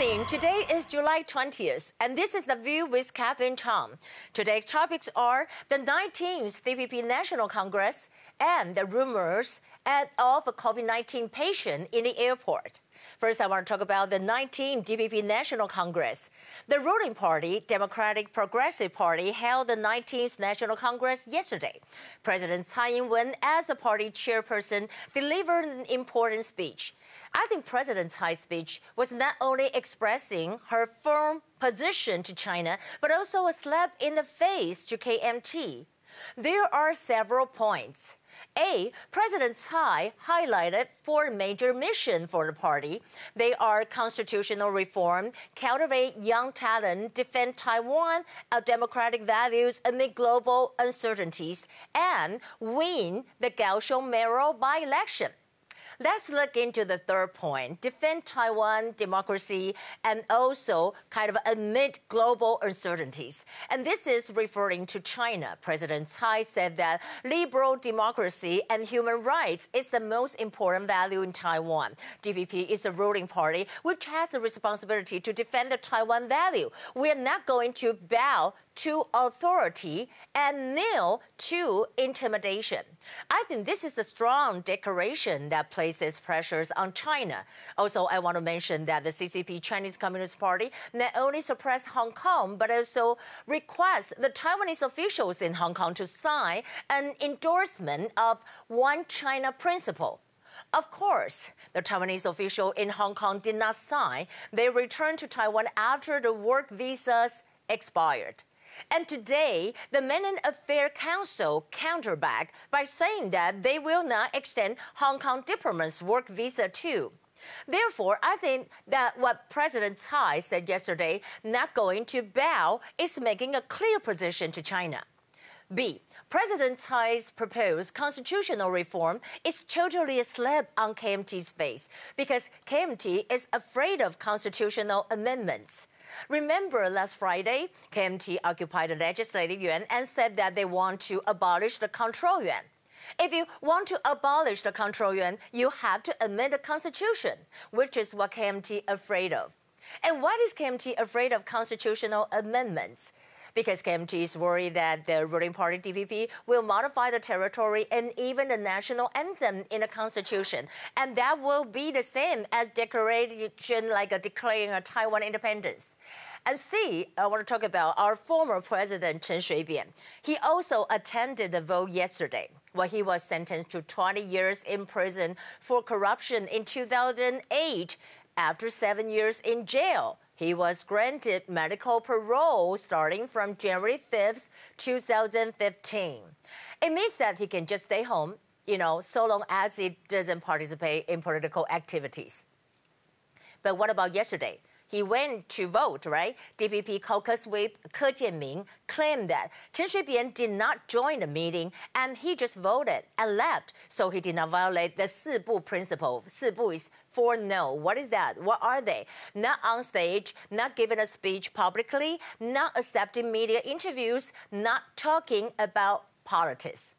evening. Today is July 20th, and this is The View with Catherine Tom. Today's topics are the 19th DPP National Congress and the rumors of a COVID 19 patient in the airport. First, I want to talk about the 19th DPP National Congress. The ruling party, Democratic Progressive Party, held the 19th National Congress yesterday. President Tsai Ing-wen, as the party chairperson, delivered an important speech. I think President Tsai's speech was not only expressing her firm position to China, but also a slap in the face to KMT. There are several points. A, President Tsai highlighted four major missions for the party. They are constitutional reform, cultivate young talent, defend Taiwan, our democratic values amid global uncertainties, and win the Kaohsiung mayoral by-election. Let's look into the third point defend Taiwan democracy and also kind of amid global uncertainties. And this is referring to China. President Tsai said that liberal democracy and human rights is the most important value in Taiwan. DPP is the ruling party which has the responsibility to defend the Taiwan value. We are not going to bow to authority and kneel to intimidation. I think this is a strong declaration that places pressures on China. Also, I want to mention that the CCP Chinese Communist Party not only suppressed Hong Kong, but also requests the Taiwanese officials in Hong Kong to sign an endorsement of One China principle. Of course, the Taiwanese official in Hong Kong did not sign. They returned to Taiwan after the work visas expired. And today, the Mainland Affairs Council counterback by saying that they will not extend Hong Kong diplomats' work visa too. Therefore, I think that what President Tsai said yesterday, not going to bow, is making a clear position to China. B. President Tsai's proposed constitutional reform is totally a slap on KMT's face because KMT is afraid of constitutional amendments. Remember last Friday, KMT occupied the legislative yuan and said that they want to abolish the control yuan. If you want to abolish the control yuan, you have to amend the constitution, which is what KMT is afraid of. And what is KMT afraid of constitutional amendments? Because KMT is worried that the ruling party DPP will modify the territory and even the national anthem in the constitution, and that will be the same as declaration like a declaring a Taiwan independence. And C, I want to talk about our former president Chen Shui-bian. He also attended the vote yesterday. Well, he was sentenced to 20 years in prison for corruption in 2008 after seven years in jail. He was granted medical parole starting from January 5th, 2015. It means that he can just stay home, you know, so long as he doesn't participate in political activities. But what about yesterday? He went to vote, right? DPP caucus whip Ke Jianming claimed that Chen Shui-bian did not join the meeting and he just voted and left, so he did not violate the Sibu principle. Is for no. What is that? What are they? Not on stage, not giving a speech publicly, not accepting media interviews, not talking about politics.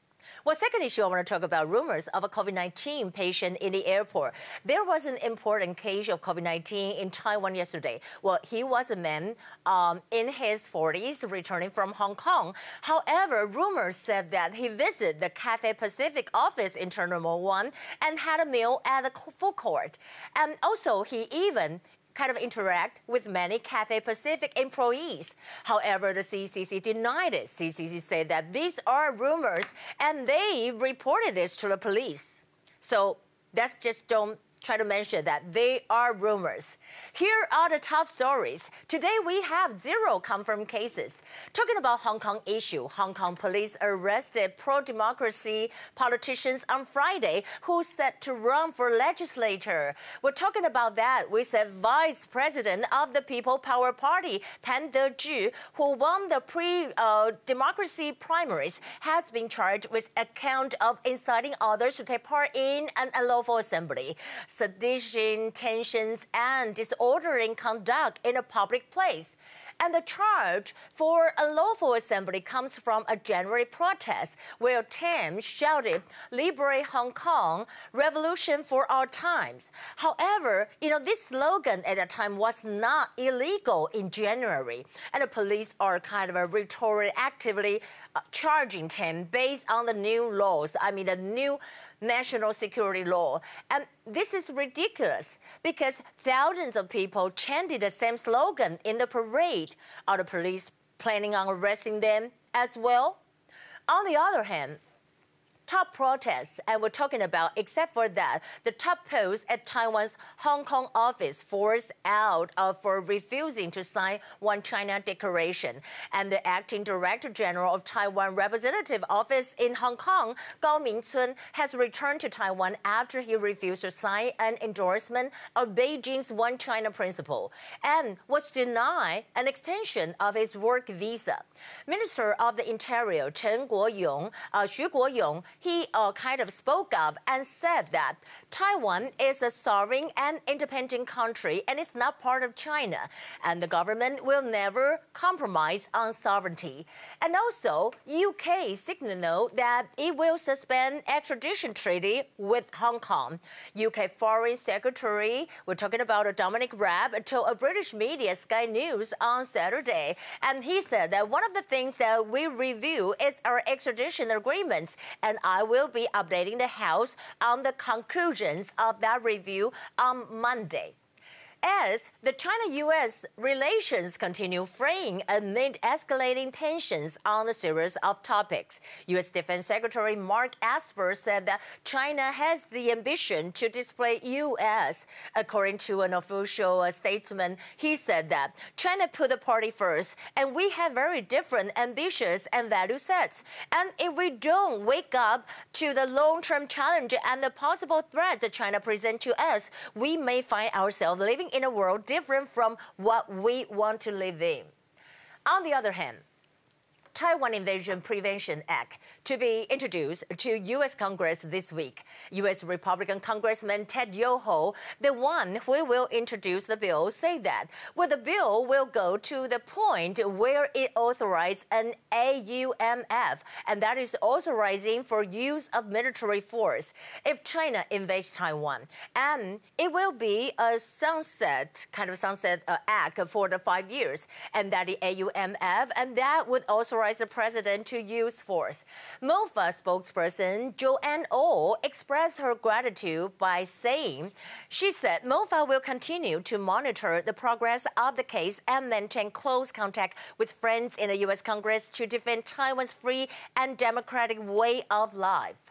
Well, second issue I want to talk about rumors of a COVID-19 patient in the airport. There was an important case of COVID-19 in Taiwan yesterday. Well, he was a man um, in his 40s returning from Hong Kong. However, rumors said that he visited the Cathay Pacific office in Terminal 1 and had a meal at the food court. And also, he even kind of interact with many Cathay Pacific employees. However, the CCC denied it. CCC said that these are rumors and they reported this to the police. So that's just don't try to mention that they are rumors. Here are the top stories. Today we have zero confirmed cases. Talking about Hong Kong issue, Hong Kong police arrested pro-democracy politicians on Friday who set to run for legislature. We're talking about that with a vice president of the People Power Party, Pan De-ju, who won the pre-democracy primaries, has been charged with account of inciting others to take part in an unlawful assembly sedition, tensions, and disordering conduct in a public place. And the charge for unlawful assembly comes from a January protest where Tim shouted, Liberate Hong Kong, revolution for our times. However, you know, this slogan at that time was not illegal in January. And the police are kind of a rhetoric actively uh, charging Tim based on the new laws. I mean, the new national security law. And this is ridiculous because thousands of people chanted the same slogan in the parade. Are the police planning on arresting them as well? On the other hand, top protests, and we're talking about, except for that, the top post at Taiwan's Hong Kong office forced out uh, for refusing to sign One China Declaration. And the acting director general of Taiwan Representative Office in Hong Kong, Gao Mingcun, has returned to Taiwan after he refused to sign an endorsement of Beijing's One China principle and was denied an extension of his work visa. Minister of the Interior Chen Guoyong, uh, Xu Guoyong, he uh, kind of spoke up and said that Taiwan is a sovereign and independent country and it's not part of China, and the government will never compromise on sovereignty. And also, UK signaled that it will suspend extradition treaty with Hong Kong. UK Foreign Secretary, we're talking about Dominic Raab, told a British media Sky News on Saturday, and he said that one of the things that we review is our extradition agreements, and I will be updating the House on the conclusions of that review on Monday as the China-U.S. relations continue fraying amid escalating tensions on a series of topics. U.S. Defense Secretary Mark Esper said that China has the ambition to display U.S. According to an official statement, he said that China put the party first, and we have very different ambitions and value sets. And if we don't wake up to the long-term challenge and the possible threat that China presents to us, we may find ourselves living in a world different from what we want to live in. On the other hand, Taiwan Invasion Prevention Act to be introduced to U.S. Congress this week. U.S. Republican Congressman Ted Yoho, the one who will introduce the bill, said that well, the bill will go to the point where it authorizes an AUMF, and that is authorizing for use of military force if China invades Taiwan. And it will be a sunset, kind of sunset uh, act for the five years, and that the AUMF, and that would authorize the president to use force. MOFA spokesperson Joanne Oh expressed her gratitude by saying, she said MOFA will continue to monitor the progress of the case and maintain close contact with friends in the U.S. Congress to defend Taiwan's free and democratic way of life.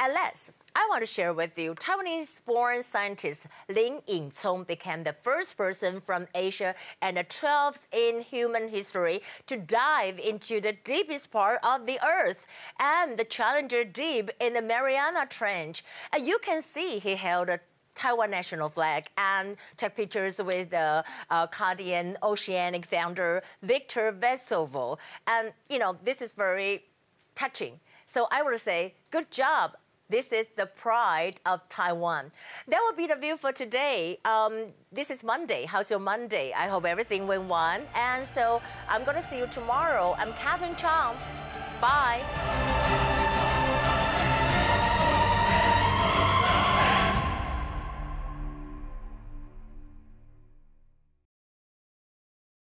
At last, I want to share with you Taiwanese-born scientist Lin Yingcong became the first person from Asia and the 12th in human history to dive into the deepest part of the Earth and the Challenger Deep in the Mariana Trench. And you can see he held a Taiwan national flag and took pictures with the uh, Caladan Oceanic founder Victor Vescovo. And, you know, this is very touching. So I would say, good job, this is the pride of Taiwan. That will be the view for today. Um, this is Monday. How's your Monday? I hope everything went well. And so I'm going to see you tomorrow. I'm Catherine Chang. Bye.